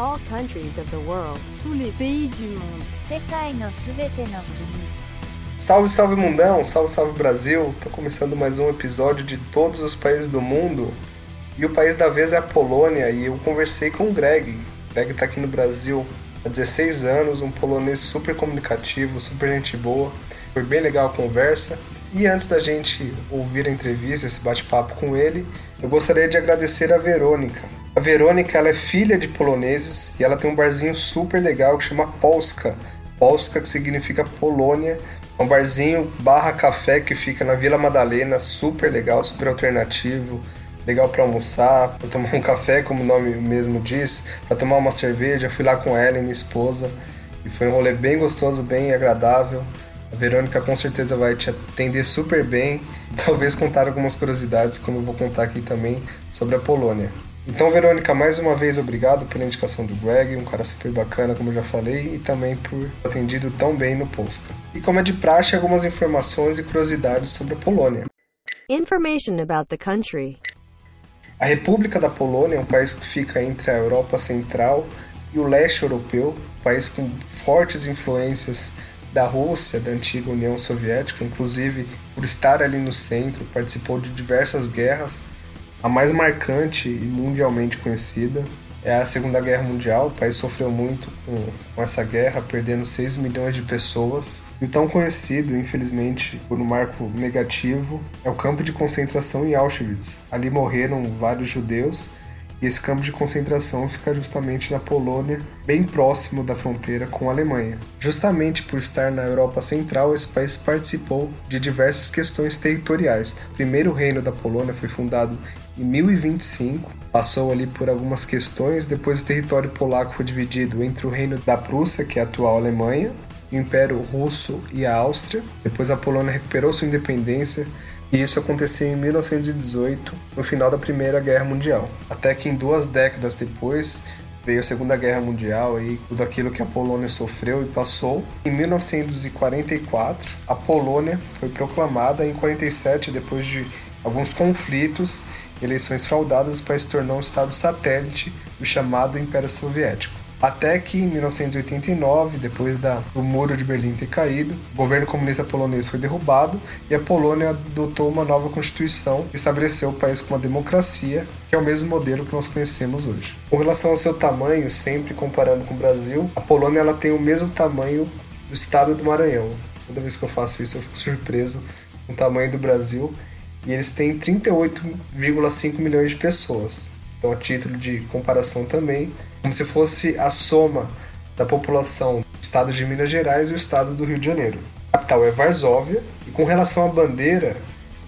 all countries of the world. Tous les pays du monde. Salve, salve mundão, salve, salve Brasil. Tá começando mais um episódio de todos os países do mundo. E o país da vez é a Polônia e eu conversei com o Greg. O Greg tá aqui no Brasil há 16 anos, um polonês super comunicativo, super gente boa. Foi bem legal a conversa. E antes da gente ouvir a entrevista, esse bate-papo com ele, eu gostaria de agradecer a Verônica, a Verônica ela é filha de poloneses e ela tem um barzinho super legal que chama Polska. Polska que significa Polônia. É um barzinho barra café que fica na Vila Madalena, super legal, super alternativo, legal para almoçar, para tomar um café, como o nome mesmo diz, para tomar uma cerveja. Fui lá com ela e minha esposa e foi um rolê bem gostoso, bem agradável. A Verônica com certeza vai te atender super bem, talvez contar algumas curiosidades, como eu vou contar aqui também sobre a Polônia. Então, Verônica, mais uma vez obrigado pela indicação do Greg, um cara super bacana, como eu já falei, e também por ter atendido tão bem no Polska. E como é de praxe, algumas informações e curiosidades sobre a Polônia. Information about the country. A República da Polônia é um país que fica entre a Europa Central e o leste europeu, um país com fortes influências da Rússia, da antiga União Soviética, inclusive por estar ali no centro, participou de diversas guerras. A mais marcante e mundialmente conhecida é a Segunda Guerra Mundial. O país sofreu muito com, essa guerra, perdendo 6 milhões de pessoas. E tão conhecido, infelizmente, por um marco negativo, é o campo de concentração em Auschwitz. Ali morreram vários judeus e esse campo de concentração fica justamente na Polônia, bem próximo da fronteira com a Alemanha. Justamente por estar na Europa Central, esse país participou de diversas questões territoriais. O primeiro reino da Polônia foi fundado em 1025, passou ali por algumas questões, depois o território polaco foi dividido entre o reino da Prússia, que é a atual Alemanha, o Império Russo e a Áustria. Depois a Polônia recuperou sua independência e isso aconteceu em 1918, no final da Primeira Guerra Mundial. Até que em duas décadas depois veio a Segunda Guerra Mundial e tudo aquilo que a Polônia sofreu e passou. Em 1944, a Polônia foi proclamada em 47 depois de alguns conflitos, eleições fraudadas, o país se tornou um estado satélite do chamado Império Soviético. Até que em 1989, depois da, do Muro de Berlim ter caído, o governo comunista polonês foi derrubado e a Polônia adotou uma nova constituição que estabeleceu o país como uma democracia, que é o mesmo modelo que nós conhecemos hoje. Com relação ao seu tamanho, sempre comparando com o Brasil, a Polônia ela tem o mesmo tamanho do estado do Maranhão. Toda vez que eu faço isso, eu fico surpreso com o tamanho do Brasil. E eles têm 38,5 milhões de pessoas. Então, a título de comparação também, como se fosse a soma da população do estado de Minas Gerais e o estado do Rio de Janeiro. A capital é Varsóvia, e com relação à bandeira,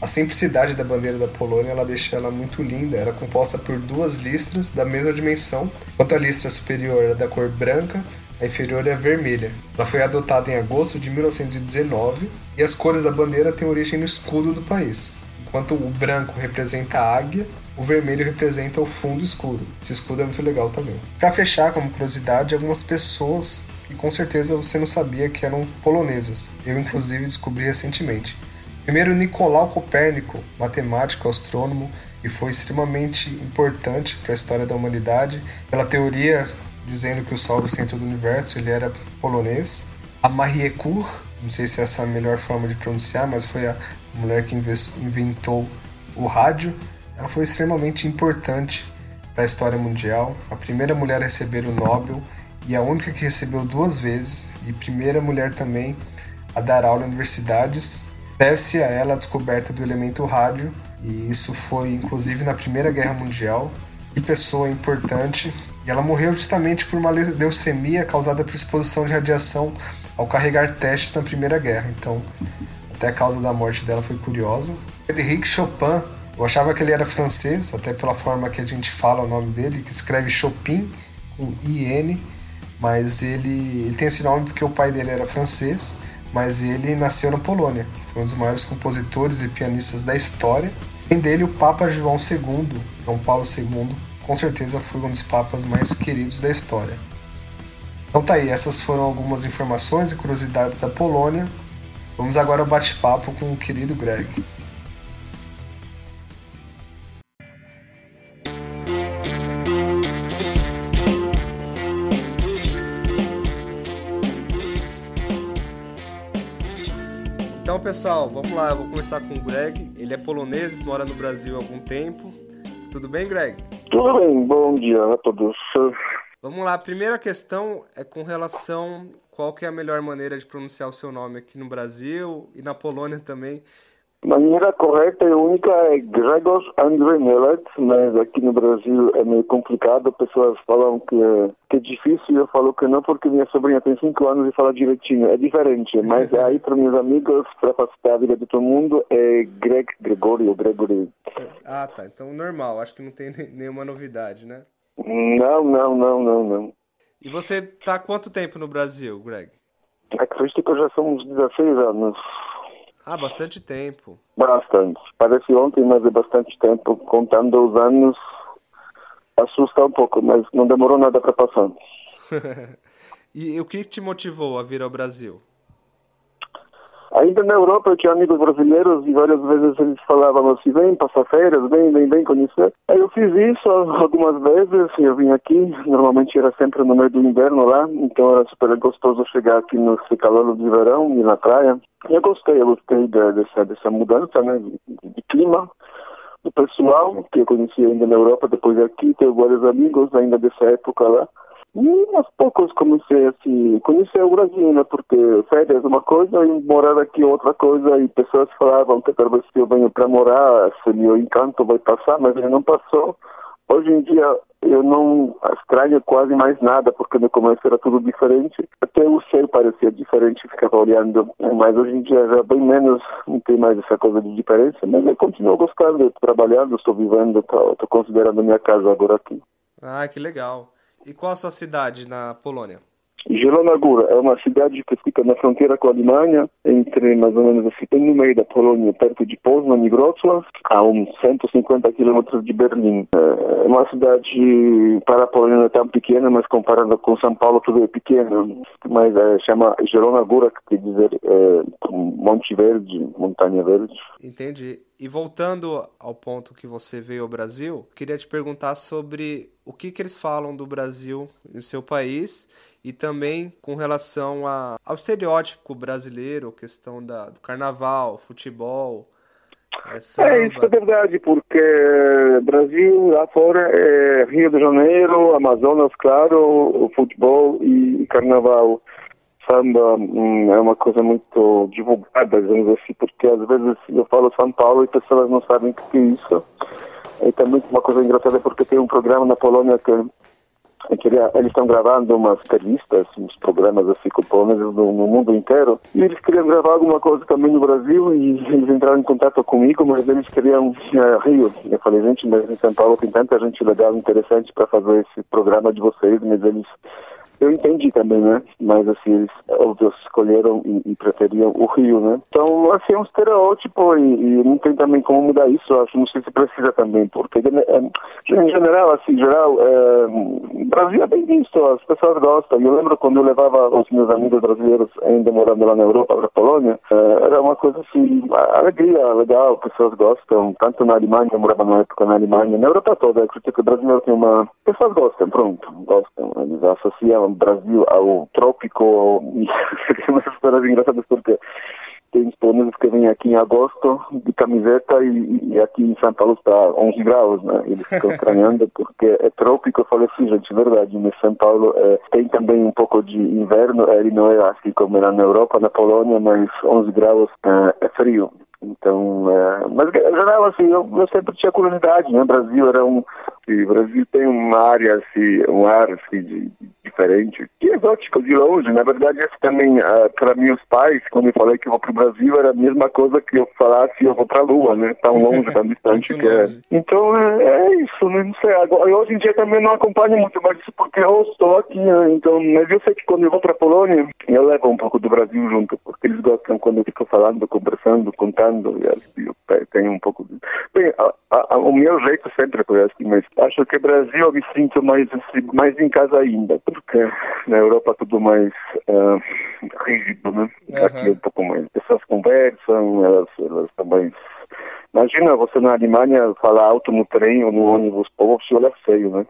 a simplicidade da bandeira da Polônia ela deixa ela muito linda. Ela é composta por duas listras da mesma dimensão, enquanto a listra superior é da cor branca, a inferior é vermelha. Ela foi adotada em agosto de 1919 e as cores da bandeira têm origem no escudo do país. Enquanto o branco representa a águia, o vermelho representa o fundo escuro. Esse escudo é muito legal também. Para fechar, como curiosidade, algumas pessoas que com certeza você não sabia que eram polonesas. Eu, inclusive, descobri recentemente. Primeiro, Nicolau Copérnico, matemático, astrônomo, que foi extremamente importante para a história da humanidade, pela teoria dizendo que o Sol é o centro do universo, ele era polonês. A Marie Curie, não sei se essa é a melhor forma de pronunciar, mas foi a mulher que inventou o rádio. Ela foi extremamente importante para a história mundial, a primeira mulher a receber o Nobel e a única que recebeu duas vezes, e primeira mulher também a dar aula em universidades. Deve-se a ela a descoberta do elemento rádio, e isso foi inclusive na Primeira Guerra Mundial. Que pessoa importante! E ela morreu justamente por uma leucemia causada por exposição de radiação ao carregar testes na Primeira Guerra. Então, até a causa da morte dela foi curiosa. Frédéric Chopin, eu achava que ele era francês, até pela forma que a gente fala o nome dele, que escreve Chopin com IN, mas ele, ele tem esse nome porque o pai dele era francês, mas ele nasceu na Polônia. Foi um dos maiores compositores e pianistas da história. Além dele, o Papa João II, João Paulo II, com certeza foi um dos papas mais queridos da história. Então tá aí, essas foram algumas informações e curiosidades da Polônia. Vamos agora ao bate-papo com o querido Greg. Então, pessoal, vamos lá. Eu vou começar com o Greg. Ele é polonês, mora no Brasil há algum tempo. Tudo bem, Greg? Tudo bem. Bom dia a todos. Vamos lá. A primeira questão é com relação qual que é a melhor maneira de pronunciar o seu nome aqui no Brasil e na Polônia também. Maneira correta e única é Gregor André Mielec, mas aqui no Brasil é meio complicado. Pessoas falam que, que é difícil e eu falo que não porque minha sobrinha tem 5 anos e fala direitinho. É diferente, mas aí para meus amigos, para facilitar a vida de todo mundo, é Greg, Gregorio, Gregory. Ah, tá. Então normal. Acho que não tem nenhuma novidade, né? Não, não, não, não, não. E você tá há quanto tempo no Brasil, Greg? Acredito que já somos 16 anos. Ah, bastante tempo. Bastante. Parece ontem, mas é bastante tempo. Contando os anos, assusta um pouco, mas não demorou nada para passar. e o que te motivou a vir ao Brasil? Ainda na Europa eu tinha amigos brasileiros e várias vezes eles falavam assim, vem passar férias, vem, vem, vem conhecer. Aí eu fiz isso algumas vezes, eu vim aqui, normalmente era sempre no meio do inverno lá, então era super gostoso chegar aqui no calor de verão e na praia. Eu gostei, eu gostei dessa, dessa mudança né, de, de clima do pessoal que eu conheci ainda na Europa, depois aqui, tenho vários amigos ainda dessa época lá. E aos poucos comecei assim, conhecer o Brasil, né? Porque férias é uma coisa e morar aqui é outra coisa. E pessoas falavam que talvez se eu venho para morar, se meu encanto vai passar, mas ele não passou. Hoje em dia eu não estranho quase mais nada, porque no começo era tudo diferente. Até o céu parecia diferente, ficava olhando. Mas hoje em dia já bem menos, não tem mais essa coisa de diferença. Mas eu continuo gostando, trabalhando, estou vivendo, estou considerando minha casa agora aqui. Ah, que legal. E qual a sua cidade na Polônia? Zielona é uma cidade que fica na fronteira com a Alemanha, entre mais ou menos assim, no meio da Polônia, perto de Poznań e Wrocław, a uns 150 quilômetros de Berlim. É uma cidade para a Polônia não é tão pequena, mas comparada com São Paulo tudo é pequeno. Mas é, chama Zielona que quer dizer é, Monte Verde, Montanha Verde. Entendi. E voltando ao ponto que você veio ao Brasil, queria te perguntar sobre o que, que eles falam do Brasil no seu país e também com relação a, ao estereótipo brasileiro, questão da, do carnaval, futebol. É, é, isso é verdade, porque Brasil lá fora é Rio de Janeiro, Amazonas, claro, futebol e carnaval samba hum, é uma coisa muito divulgada, digamos assim, porque às vezes eu falo São Paulo e pessoas não sabem o que é isso. E também uma coisa engraçada porque tem um programa na Polônia que, que eles estão gravando umas entrevistas, uns programas assim com poloneses no, mundo inteiro, e eles queriam gravar alguma coisa também no Brasil e eles entraram em contato comigo, mas eles queriam uh, Rio. Eu falei, gente, mas em São Paulo tem tanta gente legal, interessante para fazer esse programa de vocês, mas eles eu entendi também, né? Mas assim, eles escolheram e, e, preferiam o Rio, né? Então, assim, é um estereótipo e, e, não tem também como mudar isso, acho, não sei se precisa também, porque é, em geral, assim, em geral, é, Brasil é bem visto, as pessoas gostam. Eu lembro quando eu levava os meus amigos brasileiros ainda morando lá na Europa, para a Polônia, é, era uma coisa assim, alegria, legal, pessoas gostam, tanto na Alemanha, eu morava na época na Alemanha, na Europa toda, acredito que o brasileiro tem uma... Pessoas gostam, pronto, gostam, eles associam Brasil ao trópico, e umas histórias engraçadas porque tem poloneses que vêm aqui em agosto de camiseta e, e, aqui em São Paulo está 11 graus, né? Eles ficam estranhando porque é trópico. Eu falei assim, gente, verdade, mas São Paulo é, tem também um pouco de inverno. Ele não é assim como era na Europa, na Polônia, mas 11 graus é, é frio. Então, é, mas em geral, assim, eu, eu, sempre tinha curiosidade, né? O Brasil era um, o Brasil tem uma área, assim, um ar, assim, de, de diferente, que é exótico de longe. Na verdade, esse também, uh, para meus pais, quando eu falei que eu vou para o Brasil, era a mesma coisa que eu falasse eu vou para a Lua, né? Tão longe, tão distante que é. Então, é, é, isso, né? Não sei. Agora, hoje em dia também não acompanho muito mais isso porque eu estou aqui, né? Então, mas eu sei que quando eu vou para a Polônia, eu levo um pouco do Brasil junto, porque eles gostam quando eu fico falando, conversando, contando, e eu tenho um pouco de... Bem, a, a, o meu jeito sempre foi assim, mas acho que Brasil eu me sinto mais, assim, mais em casa ainda, porque na Europa tudo mais uh, rígido, né? Uhum. Aqui é um pouco mais. As pessoas conversam, elas, elas também. Imagina você na Alemanha falar alto no trem ou no ônibus, o povo se olha feio, né?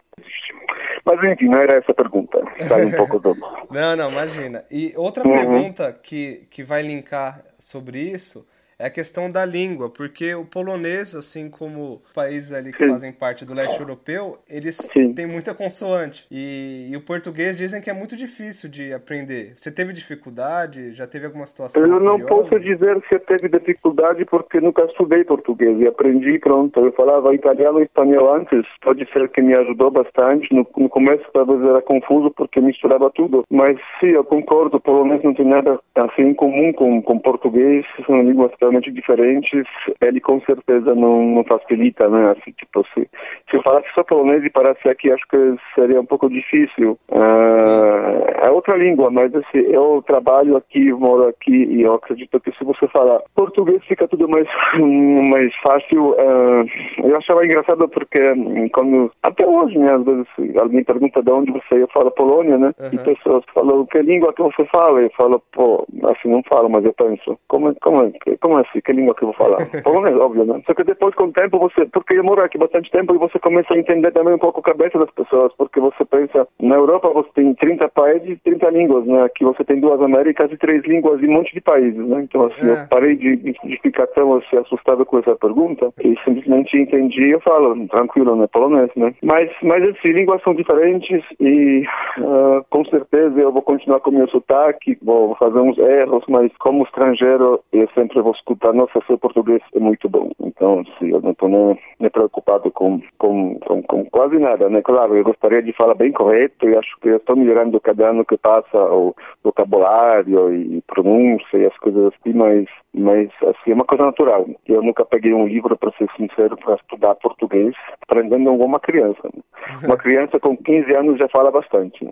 Mas enfim, não era essa a pergunta. Sai um pouco do. não, não, imagina. E outra uhum. pergunta que, que vai linkar sobre isso é a questão da língua, porque o polonês, assim como países ali que Sim. fazem parte do leste europeu, eles Sim. têm muita consoante. E, e, o português dizem que é muito difícil de aprender. Você teve dificuldade? Já teve alguma situação? Eu não curiosa? posso dizer se teve dificuldade porque nunca estudei português e aprendi pronto. Eu falava italiano e espanhol antes. Pode ser que me ajudou bastante. No, no começo talvez era confuso porque misturava tudo. Mas sim, eu concordo. O polonês não tem nada assim em comum com, com português. São línguas totalmente diferentes, ele com certeza não, não facilita, né? Assim, tipo, se, se eu falasse só polonês e parasse aqui, acho que seria um pouco difícil. Uh, é outra língua, mas assim, eu trabalho aqui, moro aqui e eu acredito que se você falar português fica tudo mais, mais fácil. Uh, eu achava engraçado porque hum, quando, até hoje, né, às vezes alguém pergunta de onde você é, eu falo Polônia, né? Uhum. E pessoas falam, que língua que você fala? Eu falo, pô, assim não falo, mas eu penso, como, como, como assim? Que língua que eu vou falar. Polonês, óbvio, né? Só que depois, com o tempo, você, porque eu moro aqui bastante tempo e você começa a entender também um pouco a cabeça das pessoas, porque você pensa, na Europa você tem 30 países e 30 línguas, né? Aqui você tem duas Américas e três línguas e um monte de países, né? Então, assim, é, eu parei de, de, ficar tão assim, assustado com essa pergunta e simplesmente entendi eu falo, tranquilo, né? Polonês, né? Mas, mas assim, línguas são diferentes e uh, com certeza eu vou continuar com o meu sotaque, vou fazer uns erros, mas como estrangeiro eu sempre vou escutar nossa, seu português é muito bom. Então, assim, eu não estou nem, nem, preocupado com, com, com, com, quase nada, né? Claro, eu gostaria de falar bem correto e acho que eu estou melhorando cada ano que passa o vocabulário e pronúncia e as coisas assim, mas, mas assim, é uma coisa natural. Eu nunca peguei um livro, para ser sincero, para estudar português, aprendendo alguma criança. Né? Uma criança com 15 anos já fala bastante. Né?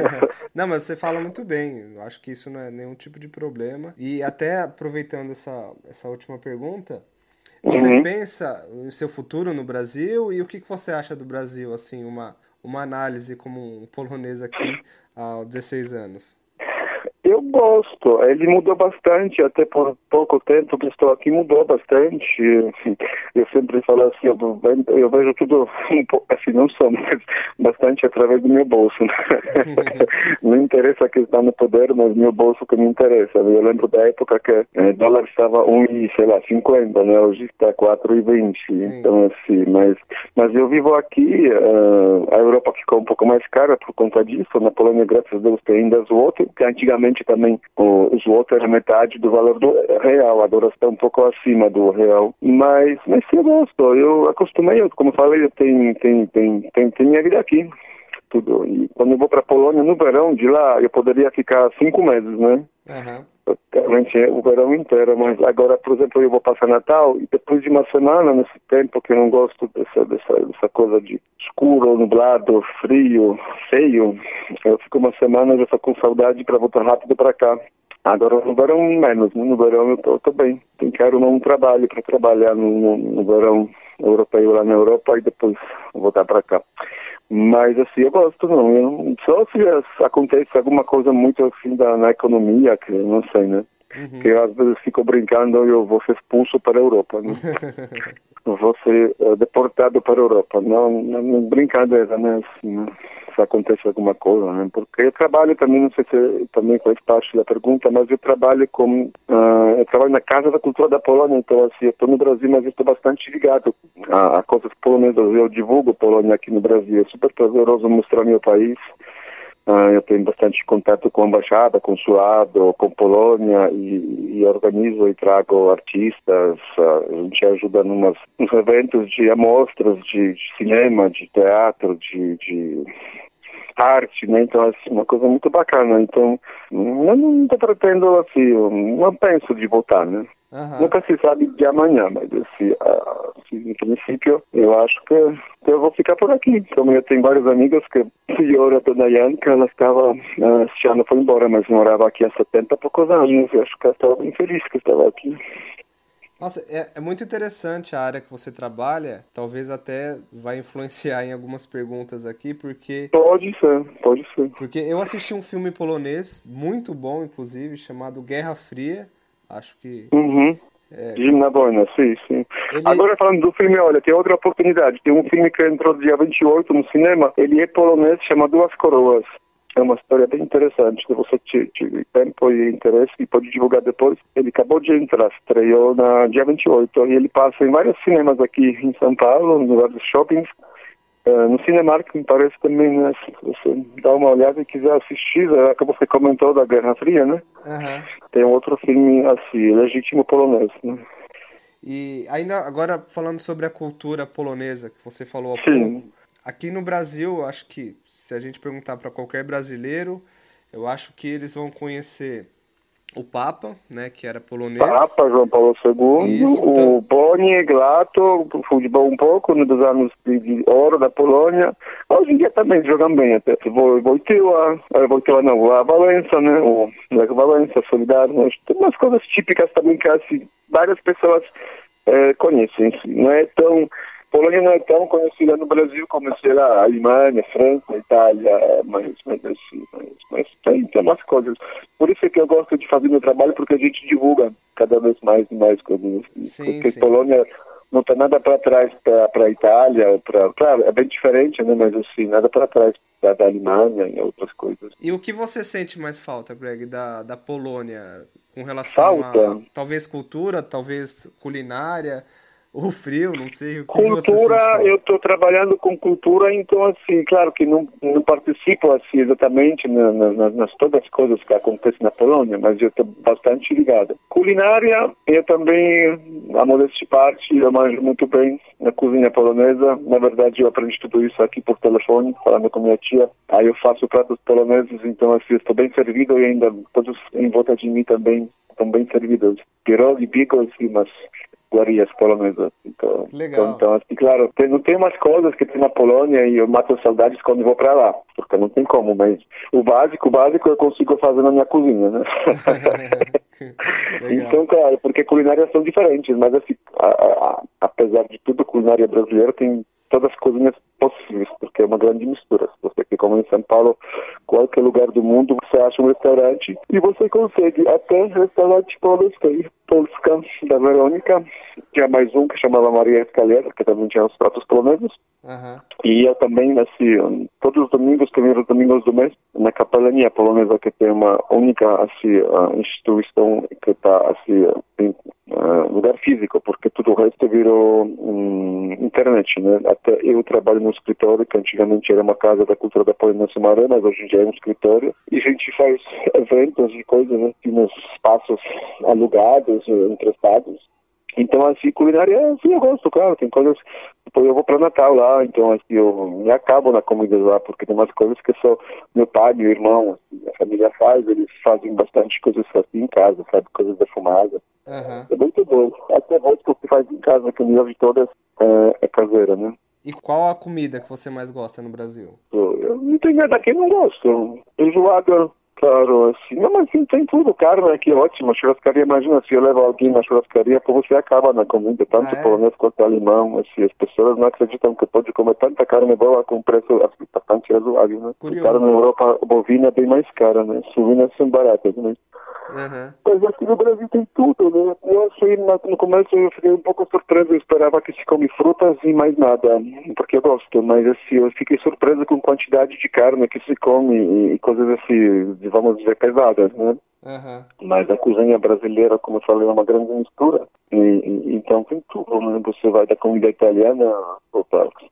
não, mas você fala muito bem. Eu acho que isso não é nenhum tipo de problema. E até aproveitando essa, essa última pergunta, você uhum. pensa no seu futuro no Brasil e o que, que você acha do Brasil, assim, uma, uma análise como um polonês aqui há 16 anos? Gosto. Ele mudou bastante, até por pouco tempo que estou aqui, mudou bastante. Eu sempre falo assim, eu, vejo tudo, assim, não só, mas bastante através do meu bolso. Né? não interessa que está no poder, mas meu bolso que me interessa. Eu lembro da época que o eh, dólar estava 1, sei lá, 50, né? Hoje está 4,20. Então, assim, mas, mas eu vivo aqui, uh, a Europa ficou um pouco mais cara por conta disso. Na Polônia, graças a Deus, tem ainda as outras, que antigamente também o slot era metade do valor do real, agora está um pouco acima do real. Mas, mas eu gosto. Eu acostumei, como falei, eu tenho, tenho, tenho, tenho, tenho minha vida aqui. Tudo. E quando eu vou para Polônia no verão, de lá eu poderia ficar cinco meses, né? Uhum praticamente o verão inteiro, mas agora, por exemplo, eu vou passar Natal e depois de uma semana, nesse tempo que eu não gosto dessa, dessa, dessa coisa de escuro, nublado, frio, feio, eu fico uma semana já estou com saudade para voltar rápido para cá. Agora no verão menos, né? no verão eu tô, tô bem. Tem quero um trabalho para trabalhar no, no, no verão europeu lá na Europa e depois voltar para cá. Mas assim, eu gosto não. Eu, só se acontece alguma coisa muito assim da, na economia, que eu não sei, né? Uhum. Que eu, às vezes fico brincando e eu vou ser expulso para a Europa, né? vou ser uh, deportado para a Europa. Não, não, não brincadeira, né? Assim, né? Se acontece alguma coisa, né? Porque eu trabalho também, não sei se também faz parte da pergunta, mas eu trabalho com, uh, eu trabalho na Casa da Cultura da Polônia, então assim, eu estou no Brasil, mas estou bastante ligado a, a coisas polonesas. Eu divulgo Polônia aqui no Brasil, é super prazeroso mostrar meu país. Uh, eu tenho bastante contato com a embaixada, consulado, com Polônia e, e organizo e trago artistas. Uh, a gente ajuda nos eventos de amostras de, de, cinema, de teatro, de, de arte, né? Então, assim, uma coisa muito bacana. Então, eu não estou pretendo, assim, não penso de voltar, né? Uhum. Nunca se sabe de amanhã, mas assim, assim, no princípio, eu acho que eu vou ficar por aqui. Como eu tenho vários amigos que a senhora Dona Yanka, ela estava, este ano foi embora, mas morava aqui há 70 e poucos anos. Eu acho que ela estava bem feliz que estava aqui. Nossa, é, é, muito interessante a área que você trabalha. Talvez até vai influenciar em algumas perguntas aqui, porque. Pode ser, pode ser. Porque eu assisti um filme polonês, muito bom, inclusive, chamado Guerra Fria. Acho que. Uhum. É... Gimna Boina, sim, sim. Ele... Agora falando do filme, olha, tem outra oportunidade. Tem um filme que entrou dia 28 no cinema. Ele é polonês, chama Duas Coroas. É uma história bem interessante. Se você tiver tempo e interesse, e pode divulgar depois. Ele acabou de entrar, estreou na dia 28 e ele passa em vários cinemas aqui em São Paulo, em vários shoppings. Uh, no Cinemark, me parece também, né, se você dá uma olhada e quiser assistir, acabou você comentou da Guerra Fria, né? Uhum. Tem outro filme assim, Legítimo Polonês, né? E ainda agora falando sobre a cultura polonesa que você falou há Sim. pouco, aqui no Brasil, acho que se a gente perguntar para qualquer brasileiro, eu acho que eles vão conhecer o Papa, né, que era polonês. Papa João Paulo II, Isso, o então. Boni, Glato, futebol um pouco dos anos de, ouro da Polônia. Hoje em dia também jogam bem até. Wojtyła, Wojtyła não, a Valença, né, o Lech Valença, Solidário, né, tem umas coisas típicas também que assim, várias pessoas eh, conhecem. Não é tão Polônia não é tão conhecida no Brasil como, sei lá, a Alemanha, França, Itália, mas, mas, assim, mas, mas tem, tem umas coisas. Por isso é que eu gosto de fazer meu trabalho, porque a gente divulga cada vez mais e mais coisas. Sim, porque sim. Polônia não está nada para trás para a Itália, pra, claro, é bem diferente, né, mas assim, nada para trás da, da Alemanha e outras coisas. E o que você sente mais falta, Greg, da, da Polônia com relação Falta? a talvez cultura, talvez culinária, o frio, não sei o que Cultura, eu estou trabalhando com cultura, então assim, claro que não, não participo assim exatamente na, na, nas, todas as coisas que acontecem na Polônia, mas eu estou bastante ligado. Culinária, eu também, a modéstia parte, eu manjo muito bem na cozinha polonesa. Na verdade, eu aprendi tudo isso aqui por telefone, falando com minha tia. Aí eu faço pratos poloneses, então assim, estou bem servido e ainda todos em volta de mim também estão bem servidos. Bigos e umas iguarias polonesas. Então, Legal. então, assim, claro, tem, não tem umas coisas que tem na Polônia e eu mato saudades quando vou para lá, porque não tem como, mas o básico, o básico eu consigo fazer na minha cozinha, né? Então, claro, porque culinárias são diferentes, mas assim, a- a- apesar de tudo, culinária brasileira tem todas as cozinhas possíveis, porque é uma grande mistura. Se você que come em São Paulo, qualquer lugar do mundo, você acha um restaurante e você consegue até restaurante polska, polska da Verônica, tinha mais um que chamava Maria Escalera, que também tinha os pratos poloneses. Aham. E eu também, assim, todos os domingos, primeiros domingos do mês, na capelania polonesa, que tem uma única, assim, instituição que está, assim, em ah, lugar físico, porque tudo o resto virou hum, internet, né? Até eu trabalho no escritório, que antigamente era uma casa da cultura da Polônia Sumaré, mas hoje em dia é um escritório. E a gente faz eventos e coisas, né? Espaços alugados, emprestados. Então, assim, culinária, assim, eu gosto, claro, tem coisas, depois eu vou para Natal lá, então, assim, eu me acabo na comida lá, porque tem umas coisas que só meu pai, meu irmão, assim, a família faz, eles fazem bastante coisas assim em casa, sabe, coisas defumadas, Aham. é muito bom, até mais que que faz em casa, que me ouve todas, é, é caseira, né. E qual a comida que você mais gosta no Brasil? Eu não tenho nada que não gosto, feijoada, Claro, assim, não, mas sim, tem tudo, carne aqui é ótimo, churrascaria, imagina se eu levo alguém na churrascaria, pô, você acaba na comida, tanto Ah, é? polonês quanto alemão, assim, as pessoas não acreditam que pode comer tanta carne boa com preço assim, bastante razoável, né? Curioso. Carne na Europa, bovina é bem mais cara, né? Suínas são baratas, né? Aham. Mas aqui no Brasil tem tudo, né? Eu achei, no começo eu fiquei um pouco surpreso, eu esperava que se come frutas e mais nada, porque eu gosto, mas assim, eu fiquei surpreso com a quantidade de carne que se come e, e coisas assim, vamos dizer, pesadas, né? Aham. Mas a cozinha brasileira, como eu falei, é uma grande mistura. E, e- então tem tudo, né? Você vai da comida italiana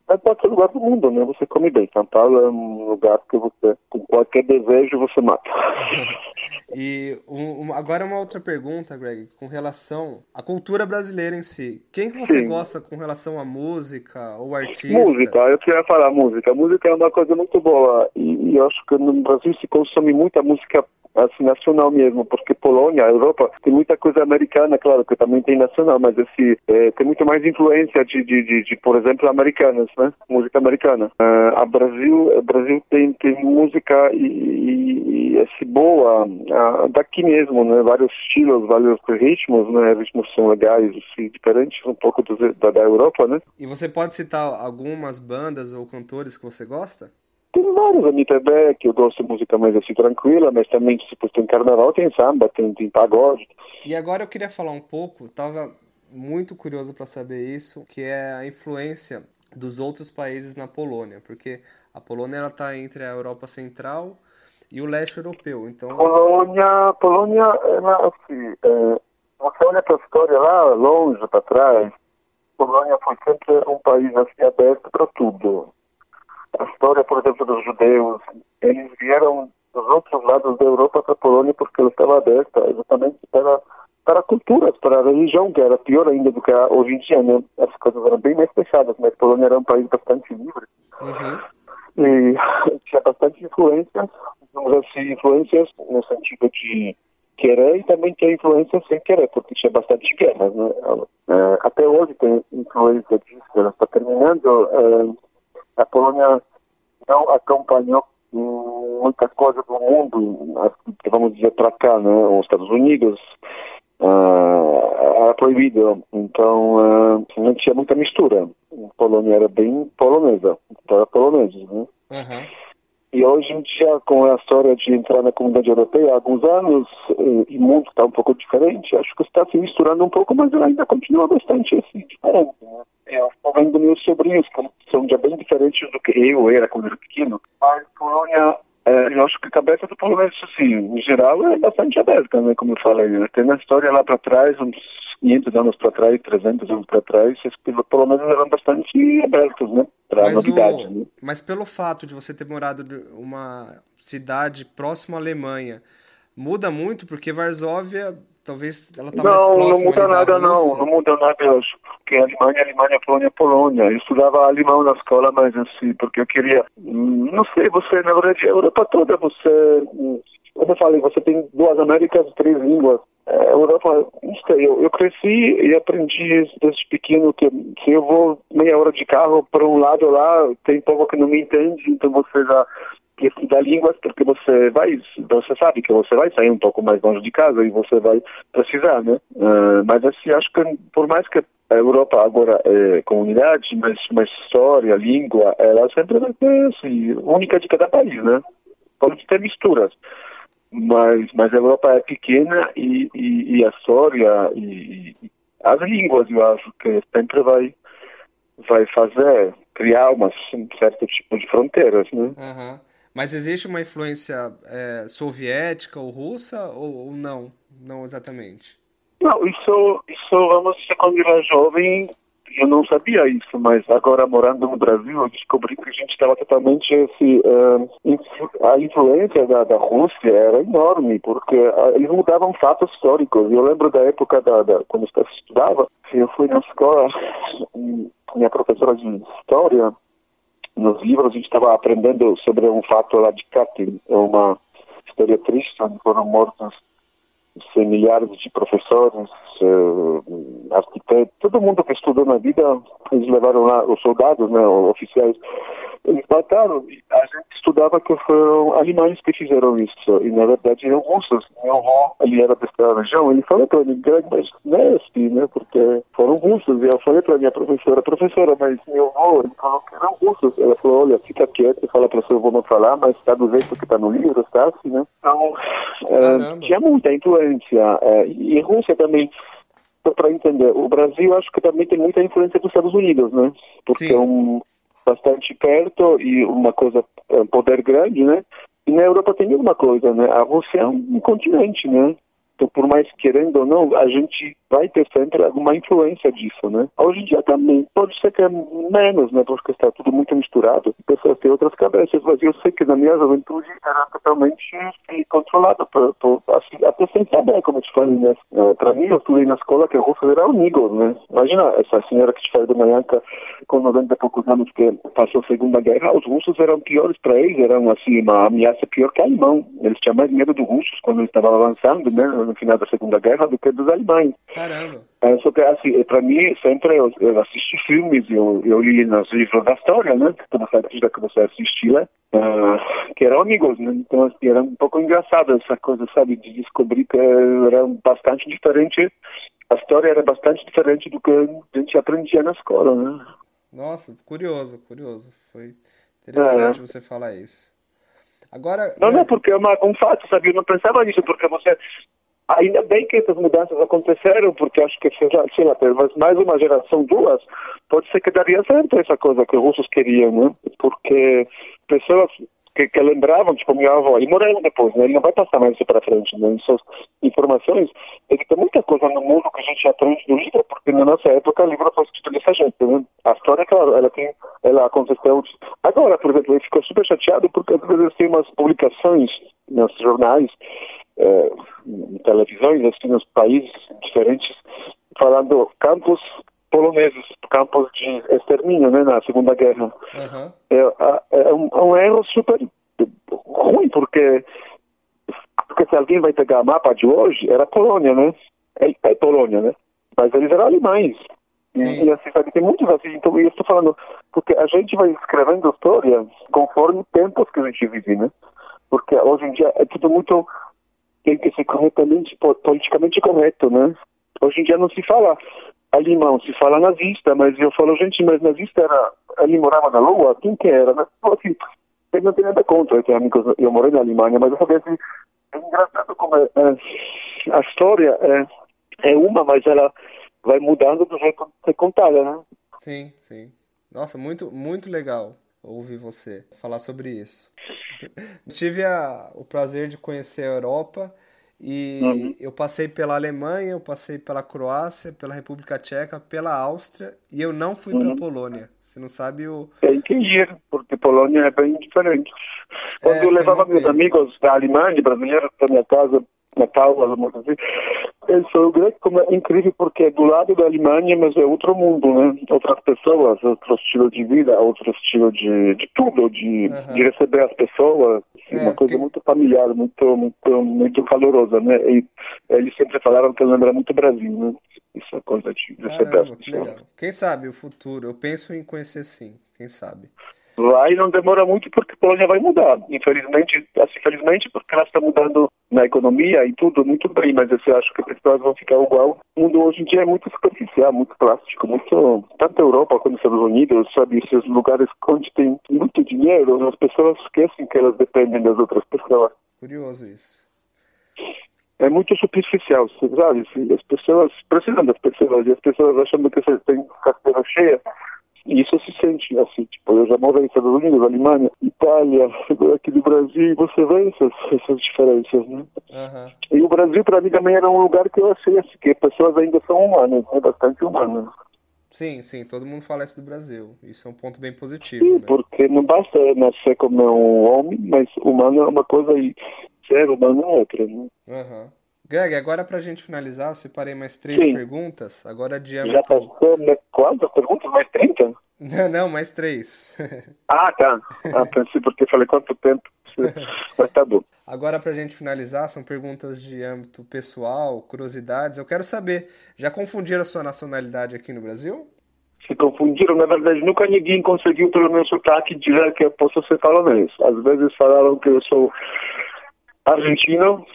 para qualquer lugar do mundo, né? Você come bem. São Paulo é um lugar que você, com qualquer desejo, você mata. E um- agora uma outra pergunta, Greg, com relação à cultura brasileira em si. Quem que você Sim. gosta com relação à música ou artista? Música, eu queria falar música. Música é uma coisa muito boa e, e eu acho que no Brasil se consome muita música assim, nacional mesmo, porque Polônia, Europa, tem muita coisa americana, claro que também tem nacional, mas assim, é, tem muito mais influência de, de, de, de, por exemplo, americanas, né? Música americana. Ah, a Brasil, Brasil tem, tem música e, e, e boa daqui mesmo, né? Vários estilos, vários ritmos, né? Ritmos são legais, assim, diferentes um pouco dos, da, da Europa, né? E você pode citar algumas bandas ou cantores que você gosta? Tem vários, Anitta Beck, eu gosto de música mais assim tranquila, mas também tipo, tem carnaval, tem samba, tem, tem pagode. E agora eu queria falar um pouco, tava muito curioso para saber isso, que é a influência dos outros países na Polônia, porque a Polônia ela tá entre a Europa Central e o leste europeu. Então, Polônia, Polônia, ela, assim, é, você olha para a história lá longe para trás, Polônia foi sempre um país assim, aberto para tudo. A história, por exemplo, dos judeus, eles vieram dos outros lados da Europa para a Polônia porque ela estava aberta exatamente para para culturas, para a religião, que era pior ainda do que hoje em dia, né? As coisas eram bem mais fechadas, mas a Polônia era um país bastante livre. uhum, E tinha bastante influências, digamos assim, influências no sentido de querer e também tinha influências sem querer, porque tinha bastante guerras, né? É, até hoje tem influência disso, ela está terminando. é, a Polônia não acompanhou muitas coisas do mundo, vamos dizer, para cá, né? Os Estados Unidos, ah, era proibido, então ah, não tinha muita mistura. A Polônia era bem polonesa, para poloneses, né? uhum. E hoje em dia, com a história de entrar na comunidade europeia há alguns anos, eh, e o mundo está um pouco diferente, acho que está se misturando um pouco, mas ainda continua bastante assim, diferente. Né? Eu estou vendo meus sobrinhos, que são já bem diferentes do que eu era quando era pequeno. Mas Polônia, eh, eu acho que a cabeça do polonês, assim, em geral, é bastante aberta, né, como eu falei. Né? Tem a história lá para trás, uns 500 anos para trás, 300 anos para trás, os poloneses eram bastante abertos, né, para Mas, novidades. o- Né? mas pelo fato de você ter morado em uma cidade próxima à Alemanha, muda muito porque Varsóvia, talvez ela tá mais não, próxima não muda nada, não. Não muda nada, eu acho. Porque Alemanha, Alemanha, Polônia, Polônia. Eu estudava alemão na escola, mas assim, porque eu queria. hum, Não sei, você, na verdade, a Europa toda, você. hum, Como eu falei, você tem duas Américas, três línguas. Europa, não sei, eu, eu cresci e aprendi desde pequeno que se eu vou meia hora de carro para um lado lá, tem povo que não me entende, então você já estudar línguas porque você vai, você sabe que você vai sair um pouco mais longe de casa e você vai precisar, né? Ah, mas assim, acho que por mais que a Europa agora é comunidade, mas, história, língua, ela sempre vai ter assim, única de cada país, né? Pode ter misturas, mas, mas a Europa é pequena e, e, e a história e, e as línguas, eu acho que sempre vai vai fazer criar uma, um certo tipo de fronteiras, né? Aham. Mas existe uma influência é, soviética ou russa ou, ou não? Não exatamente. Não, isso, isso vamos dizer, quando eu era jovem, eu não sabia isso, mas agora morando no Brasil, eu descobri que a gente estava totalmente, eh, influ- a influência da, da Rússia era enorme, porque ah, eles mudavam fatos históricos. Eu lembro da época da, da quando eu estudava, eu fui na escola, e minha professora de história, nos livros a gente estava aprendendo sobre um fato lá de Katyn, é uma história triste, onde foram mortos sei, milhares de professores, eh, arquitetos, todo mundo que estudou na vida, eles levaram lá, os soldados, né, os oficiais, eles mataram. E a gente estudava que foram alemães que fizeram isso, e na verdade eram russos. Meu avô, ele era dessa região, ele falou para mim, "Greg, mas não é assim, né, porque foram russos. E eu falei para minha professora, professora, mas meu avô, ele falou que eram russos. Ela falou, olha, fica quieto, fala para o seu avô não falar, mas está do jeito que está no livro, está assim, né. Então, eh, tinha muita influência. Eh, e Rússia também, para entender, o Brasil acho que também tem muita influência dos Estados Unidos, né? Porque Sim. é um bastante perto e uma coisa, é um poder grande, né? E na Europa tem alguma coisa, né? A Rússia é um continente, né? Então, por mais querendo ou não, a gente vai ter sempre alguma influência disso, né? Hoje em dia também pode ser que é menos, né? Porque está tudo muito misturado. Pessoas têm outras cabeças, mas eu sei que na minha juventude era totalmente controlado, por, por, assim, até sem saber, como te falei, né? Para mim, eu estudei na escola que russos eram amigos, né? Imagina essa senhora que te falei manhã, que com 90 e poucos anos que passou a Segunda Guerra, os russos eram piores para eles, eram assim, uma ameaça pior que alemão. Eles tinham mais medo dos russos quando eles estavam avançando, né? No final da Segunda Guerra, do que dos alemães. Caramba. É, só que, assim, para mim, sempre eu, eu assisti filmes, eu, eu li nos livros da história, né? Toda vida que você assistia, ah, que eram amigos, né? Então, assim, era um pouco engraçado essa coisa, sabe? De descobrir que era bastante diferente, a história era bastante diferente do que a gente aprendia na escola, né? Nossa, curioso, curioso. Foi interessante você falar isso. Agora, Não, não, porque é uma, um fato, sabe? Eu não pensava nisso, porque você. Ainda bem que essas mudanças aconteceram, porque acho que, sei lá, sei mais uma geração, duas, pode ser que daria certo essa coisa que os russos queriam, né? Porque pessoas que, que lembravam, tipo, minha avó, e morreram depois, né? Ele não vai passar mais isso para frente, né? Essas informações, tem que ter muita coisa no mundo que a gente aprende do livro, porque na nossa época o livro foi escrito dessa gente, né? A história, claro, ela tem, ela aconteceu. Agora, por exemplo, ele ficou super chateado porque às vezes tem umas publicações nos jornais, eh, em televisões, assim, nos países diferentes, falando campos poloneses, campos de extermínio, né, na Segunda Guerra. Aham. É, é, um, é um erro super ruim, porque, porque se alguém vai pegar mapa de hoje, era Polônia, né? É, é Polônia, né? Mas eles eram alemães. E, Sim. e assim, sabe, tem muitos assim, então eu estou falando, porque a gente vai escrevendo história conforme tempos que a gente vive, né? Porque hoje em dia é tudo muito, tem que ser corretamente, po- politicamente correto, né? Hoje em dia não se fala alemão, se fala nazista, mas eu falo, gente, mas nazista era, ele morava na Lua, quem que era? Né? Assim, eu não tenho nada contra, eu tenho amigos, eu morei na Alemanha, mas eu falei assim, é engraçado como é, é, a história é, é uma, mas ela vai mudando do jeito de ser contada, né? Sim, sim. Nossa, muito, muito legal ouvir você falar sobre isso. Tive a- o prazer de conhecer a Europa e eu passei pela Alemanha, eu passei pela Croácia, pela República Tcheca, pela Áustria e eu não fui para Polônia. Você não sabe o. Tem que ir, porque Polônia é bem diferente. Quando É, eu levava meus amigos da Alemanha, brasileiros, para minha casa, Natal, alguma coisa assim, eles falaram "Greg, como é incrível, porque é do lado da Alemanha, mas é outro mundo, né? Outras pessoas, outro estilo de vida, outro estilo de, de tudo, de, Aham. de receber as pessoas, É, uma coisa que- muito familiar, muito, muito, muito calorosa, né? E eles sempre falaram que lembra muito Brasil, né? Essa coisa de receber Caramba, as que pessoas. legal. Quem sabe o futuro? Eu penso em conhecer sim, quem sabe. Vai não demora muito porque a Polônia vai mudar. Infelizmente, assim, felizmente porque ela está mudando na economia e tudo muito bem, mas eu acho que as pessoas vão ficar igual. O mundo hoje em dia é muito superficial, muito plástico, muito tanto a Europa quanto os Estados Unidos, sabe, esses lugares onde tem muito dinheiro, as pessoas esquecem que elas dependem das outras pessoas. Curioso isso. É muito superficial, sabe? As pessoas precisam das pessoas e as pessoas achando que você tem carteira cheia. E isso se sente assim, tipo, eu já morei nos Estados Unidos, Alemanha, Itália, aqui do Brasil, e você vê essas, essas diferenças, né? Aham. E o Brasil, para mim, também era um lugar que eu achei assim, que as pessoas ainda são humanas, né? Bastante humanas. Sim, sim, todo mundo fala isso do Brasil. Isso é um ponto bem positivo, Sim, né? porque não basta nascer como um homem, mas humano é uma coisa e ser humano é outra, né? Aham. Greg, agora pra gente finalizar, eu separei mais três Sim. perguntas, agora de Já âmbito... passou quantas perguntas? Mais 30? Não, não, mais três. Ah, tá. Ah, pensei porque falei quanto tempo. Mas tá bom. Agora pra gente finalizar, são perguntas de âmbito pessoal, curiosidades. Eu quero saber, já confundiram a sua nacionalidade aqui no Brasil? Se confundiram, na verdade, nunca ninguém conseguiu, pelo meu sotaque, dizer que eu posso ser polonês. Às vezes falaram que eu sou argentino,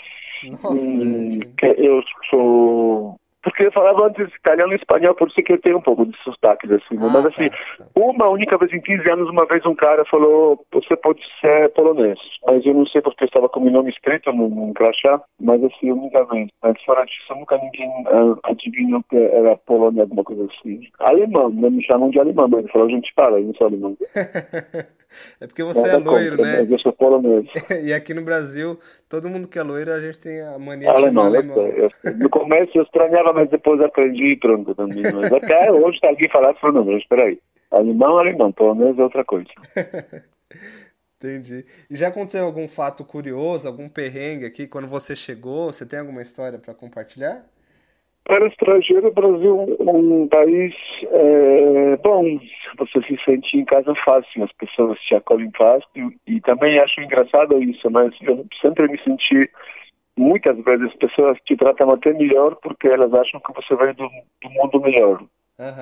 Nossa, hum, eu sou. Porque eu falava antes italiano e espanhol, por isso que eu tenho um pouco de sotaque, assim. Ah, Mas tá, assim, tá. uma única vez em 15 anos, uma vez um cara falou: Você pode ser polonês. Mas eu não sei porque estava com meu nome escrito no, no crachá, mas assim, única vez. Mas fora disso, nunca ninguém ah, adivinhou que era Polônia, alguma coisa assim. Alemão, né? Me chamam de alemão, mas ele falou: Gente, para, eu não sou alemão. É porque você é Nada loiro, né? Eu sou polonês. E aqui no Brasil, todo mundo que é loiro, a gente tem a mania de chamar Alemão, eu alemão. Eu- no começo eu estranhava, mas depois aprendi e pronto também. Mas até hoje, falar, eu falo, não, mas espera aí. Alemão, alemão, polonês é outra coisa. Entendi. E já aconteceu algum fato curioso, algum perrengue aqui quando você chegou? Você tem alguma história para compartilhar? Para estrangeiro, o Brasil é um país é, bom. Você se sente em casa fácil, as pessoas te acolhem fácil. E também acho engraçado isso, mas eu sempre me senti, muitas vezes, as pessoas te tratam até melhor porque elas acham que você veio do, do mundo melhor.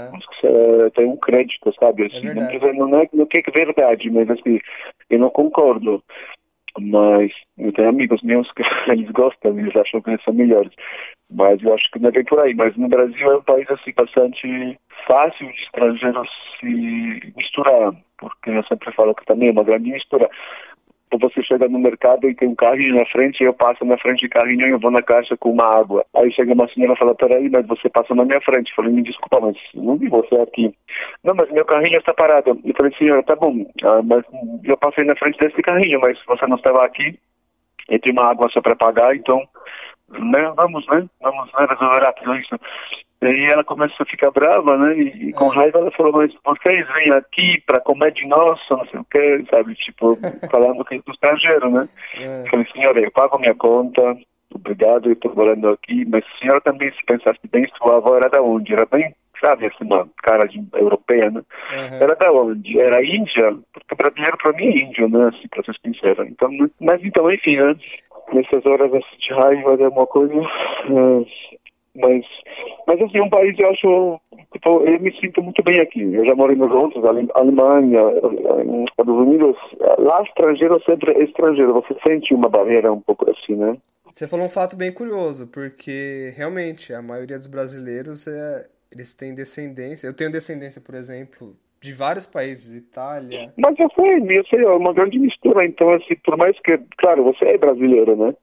Que você tem um crédito, sabe? Assim, não, verdade. precisa- não é, não é que é verdade, mas assim, eu não concordo. Mas eu tenho amigos meus que eles gostam, eles acham que eles são melhores. Mas eu acho que não é bem por aí. Mas no Brasil é um país assim bastante fácil de estrangeiros se misturar, porque eu sempre falo que também é uma grande mistura. Ou você chega no mercado e tem um carrinho na frente, eu passo na frente do carrinho e eu vou na caixa com uma água. Aí chega uma senhora e fala, peraí, mas você passa na minha frente. Eu falei, me desculpa, mas não vi você aqui. Não, mas meu carrinho está parado. Eu falei, senhora, tá bom, ah, mas eu passei na frente desse carrinho, mas você não estava aqui e tem uma água só para pagar, então, né, vamos, né, vamos né, resolver rápido isso. E aí ela começou a ficar brava, né? E, e com raiva ela falou, mas vocês vêm aqui para comer de nosso, não sei o que, sabe? Tipo, falando que é do estrangeiro, né? É. Falei, senhora, eu pago minha conta, obrigado, eu estou morando aqui, mas a senhora também, se pensasse bem, sua avó era da onde? Era bem, sabe, assim, uma cara de europeia, né? Aham. Era da onde? Era Índia? Porque brasileiro para mim é índio, né? Assim, para ser sincero. Então, né? mas então, enfim, né? Nessas horas assim, de raiva de alguma coisa. é, mas, mas assim, um país eu acho. Tipo, eu me sinto muito bem aqui. Eu já morei nos outros, Ale- Alemanha, eh, Estados Unidos. Lá, estrangeiro sempre é estrangeiro. Você sente uma barreira um pouco assim, né? Você falou um fato bem curioso, porque realmente a maioria dos brasileiros é, eles têm descendência. Eu tenho descendência, por exemplo, de vários países, Itália. Mas eu sei, eu sei, é uma grande mistura. Então, assim, por mais que, claro, você é brasileiro, né?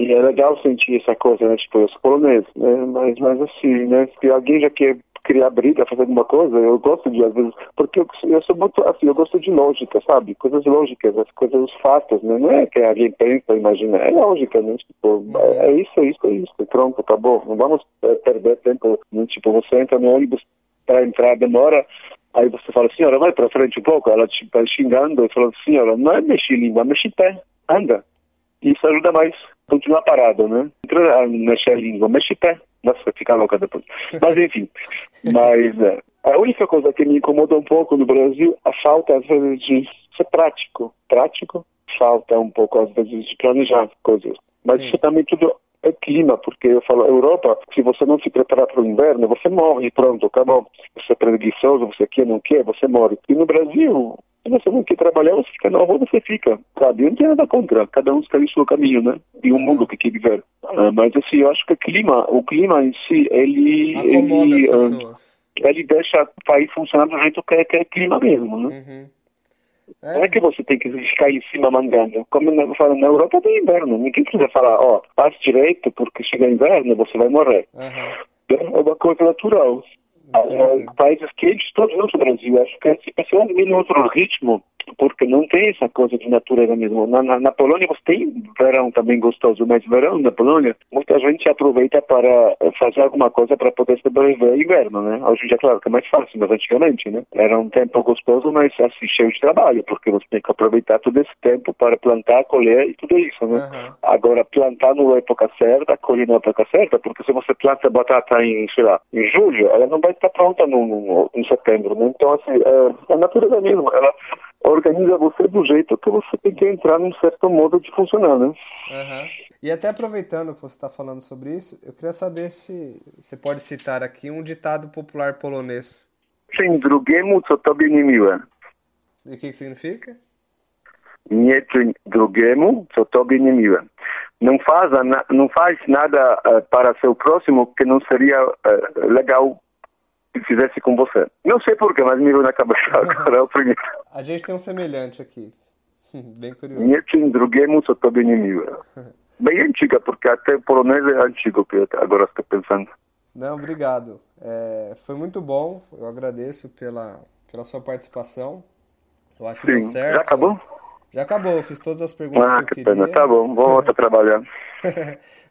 E é legal sentir essa coisa, né? Tipo, eu sou polonês, né? Mas, mas assim, né? Se alguém já quer criar briga, fazer alguma coisa, eu gosto de, às vezes, porque eu, eu sou muito, assim, eu gosto de lógica, sabe? Coisas lógicas, as coisas, os fatos, né? Não é que alguém pensa, imagina, é lógica, né? Tipo, é, é isso, é isso, é isso, pronto, acabou. Não vamos é, perder tempo, né? Tipo, você entra no ônibus para entrar, demora, Aí você fala, senhora, vai para frente um pouco. Ela te vai xingando e fala, senhora, não é mexer língua, mexe pé, anda. Isso ajuda mais. Continuar parado, né? Entra a mexer a língua, mexe pé. Nossa, fica louca depois. Mas enfim, mas é, a única coisa que me incomoda um pouco no Brasil, a falta às vezes de ser prático. Prático, falta um pouco às vezes de planejar coisas. Mas Sim. isso também tudo é clima, porque eu falo, Europa, se você não se preparar para o inverno, você morre, pronto, acabou. Você é preguiçoso, você quer, não quer, você morre. E no Brasil, se você não quer trabalhar, você fica na rua, você fica, sabe? Eu não tenho nada contra, cada um escolhe o seu caminho, né? E o mundo que quer viver. Ah, mas assim, eu acho que o clima, o clima em si, ele, Acomoda as ele, ah, pessoas. ele deixa o país funcionar do jeito que é, que é clima mesmo, né? Uhum. Não é que você tem que ficar em cima mangando. Como eu falo, na Europa tem inverno. Ninguém precisa falar, ó, faz direito, porque chega inverno, você vai morrer. Aham. É uma coisa natural. Ah, Países quentes, todos no Brasil, acho que as pessoas vivem outro ritmo, porque não tem essa coisa de natureza mesmo. Na, na, na Polônia você tem verão também gostoso, mas verão na Polônia, muita gente aproveita para eh, fazer alguma coisa para poder sobreviver ao inverno, né? Hoje em dia, claro que é mais fácil, mas antigamente, né? Era um tempo gostoso, mas assim, cheio de trabalho, porque você tem que aproveitar todo esse tempo para plantar, colher e tudo isso, né? Aham. Agora, plantar na época certa, colher na época certa, porque se você planta batata em, sei lá, em julho, ela não vai estar pronta no, no, em setembro, né? Então, assim, é, a natureza mesmo, ela organiza você do jeito que você tem que entrar num certo modo de funcionar, né? Aham. E até aproveitando que você está falando sobre isso, eu queria saber se você pode citar aqui um ditado popular polonês. Sim, drugiemu, co tobie nie miłe. E o que que significa? Nie czyń drugiemu, co tobie nie miłe. Não faz, não faz nada eh, para seu próximo que não seria eh, legal que fizesse com você. Não sei porquê, mas me veio na cabeça agora é o primeiro. A gente tem um semelhante aqui. Bem curioso. Nie czyń drugiemu, co tobie nie miłe. Bem antiga, porque até polonês é antigo, que eu agora estou pensando. Não, obrigado. É, foi muito bom. Eu agradeço pela, pela sua participação. Eu acho que deu Sim, certo. já acabou? Já acabou. Eu fiz todas as perguntas Ah, que que eu queria. pena. Tá bom, vou voltar a trabalhar.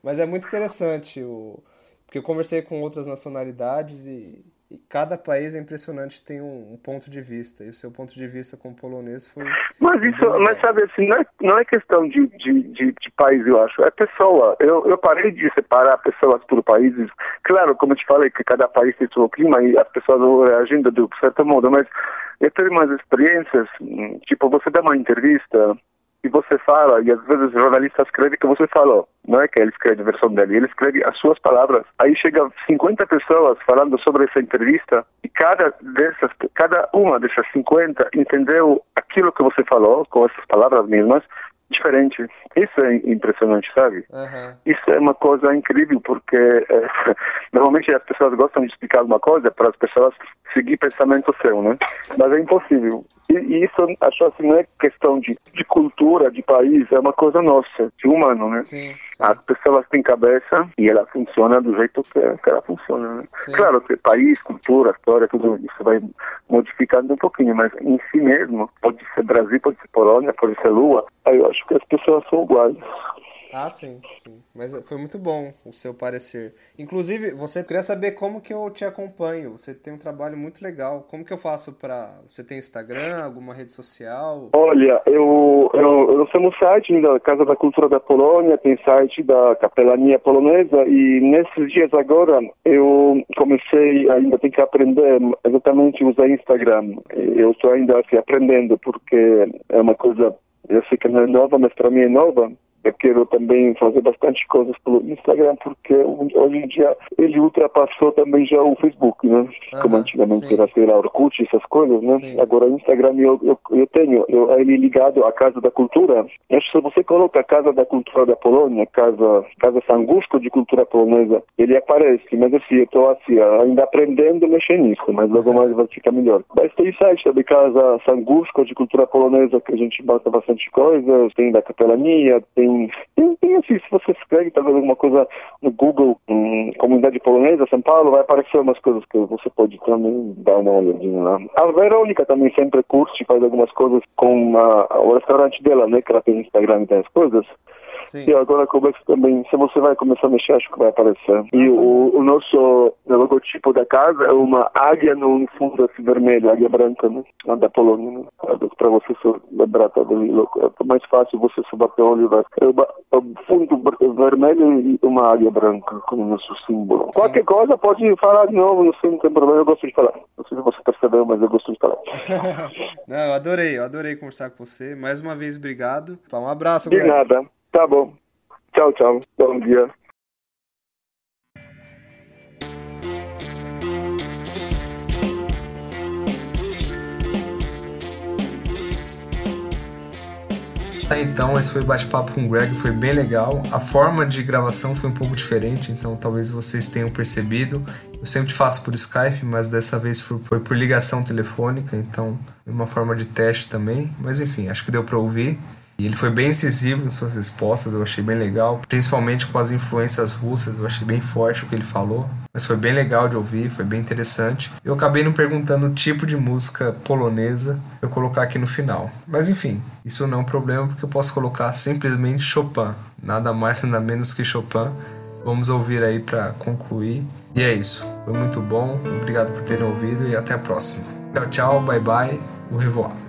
Mas é muito interessante, o... porque eu conversei com outras nacionalidades e, e cada país é impressionante, tem um, um ponto de vista. E o seu ponto de vista como polonês foi. Mas isso, mas sabe assim, não é, não é questão de, de, de, de país, eu acho, é pessoa. Eu, eu parei de separar pessoas por países. Claro, como eu te falei, que cada país tem seu clima e as pessoas vão reagindo de um certo modo, mas eu tenho umas experiências, hum, tipo, você dá uma entrevista e você fala, e às vezes o jornalista escreve que você falou. Não é que ele escreve a versão dele, ele escreve as suas palavras. Aí chega 50 pessoas falando sobre essa entrevista e cada dessas, cada uma dessas 50 entendeu aquilo que você falou com essas palavras mesmas diferente. Isso é impressionante, sabe? Aham. Isso é uma coisa incrível porque eh, normalmente as pessoas gostam de explicar alguma coisa para as pessoas seguir pensamento seu, né? Mas é impossível. E, e isso, acho assim, não é questão de, de cultura, de país, é uma coisa nossa, de humano, né? Sim. As pessoas têm cabeça e ela funciona do jeito que, que ela funciona. Né? Claro que país, cultura, história, tudo isso vai modificando um pouquinho, mas em si mesmo, pode ser Brasil, pode ser Polônia, pode ser Lua, aí eu acho que as pessoas são iguais. Ah, sim, sim. Mas foi muito bom o seu parecer. Inclusive, você queria saber como que eu te acompanho. Você tem um trabalho muito legal. Como que eu faço para... Você tem Instagram, alguma rede social? Olha, eu, eu, eu temos site da Casa da Cultura da Polônia, tem site da Capelania Polonesa e nesses dias agora eu comecei, ainda tenho que aprender exatamente usar Instagram. Eu estou ainda assim, aprendendo porque é uma coisa, eu sei que não é nova, mas para mim é nova eu quero também fazer bastante coisas pelo Instagram, porque hoje em dia ele ultrapassou também já o Facebook, né? Uhum, Como antigamente sim. era, sei lá, Orkut, essas coisas, né? Sim. Agora o Instagram eu, eu, eu tenho, eu, ele ligado à Casa da Cultura. Acho que se você coloca a Casa da Cultura da Polônia, Casa, Casa Sangusko de Cultura Polonesa, ele aparece, mas assim, eu estou assim, ainda aprendendo a mexer nisso, mas logo mais vai ficar melhor. Mas tem site da Casa Sangusko de Cultura Polonesa, que a gente bota bastante coisa, tem da Capelania, tem tem, tem, assim, se você escreve talvez alguma coisa no Google, um, comunidade polonesa, São Paulo, vai aparecer umas coisas que você pode também dar uma olhadinha lá. A Verônica também sempre curte, faz algumas coisas com a, o restaurante dela, né, que ela tem Instagram e tem as coisas. Sim. E agora começa também, se você vai começar a mexer, acho que vai aparecer. E ah, tá o, o nosso logotipo da casa é uma águia num fundo assim, vermelho, águia branca, né? Da Polônia, né? Para você lembrar também, é mais fácil você se bater o olho. É o fundo vermelho e uma águia branca como nosso símbolo. Sim. Qualquer coisa pode falar de novo, não sei, não tem problema, eu gosto de falar. Não sei se você percebeu, mas eu gosto de falar. não, eu adorei, eu adorei conversar com você. Mais uma vez, obrigado. Um abraço, De nada. Tá bom. Tchau, tchau. Bom dia. Tá, então, esse foi o bate-papo com o Greg, foi bem legal. A forma de gravação foi um pouco diferente, então talvez vocês tenham percebido. Eu sempre faço por Skype, mas dessa vez foi por ligação telefônica, então uma forma de teste também. Mas enfim, acho que deu para ouvir. E ele foi bem incisivo em suas respostas, eu achei bem legal, principalmente com as influências russas, eu achei bem forte o que ele falou, mas foi bem legal de ouvir, foi bem interessante. Eu acabei não perguntando o tipo de música polonesa eu colocar aqui no final. Mas enfim, isso não é um problema porque eu posso colocar simplesmente Chopin, nada mais nada menos que Chopin. Vamos ouvir aí para concluir. E é isso. Foi muito bom. Obrigado por terem ouvido e até a próxima. Tchau, tchau, bye bye, au revoir.